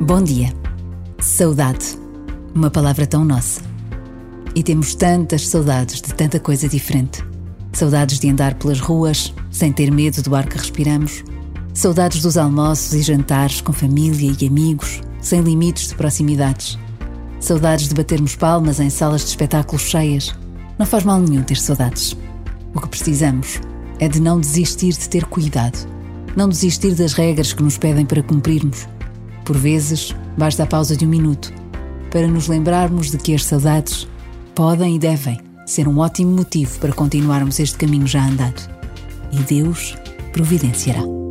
Bom dia. Saudade. Uma palavra tão nossa. E temos tantas saudades de tanta coisa diferente. Saudades de andar pelas ruas sem ter medo do ar que respiramos. Saudades dos almoços e jantares com família e amigos, sem limites de proximidades. Saudades de batermos palmas em salas de espetáculos cheias. Não faz mal nenhum ter saudades. O que precisamos é de não desistir de ter cuidado. Não desistir das regras que nos pedem para cumprirmos. Por vezes, basta a pausa de um minuto para nos lembrarmos de que as saudades podem e devem ser um ótimo motivo para continuarmos este caminho já andado. E Deus providenciará.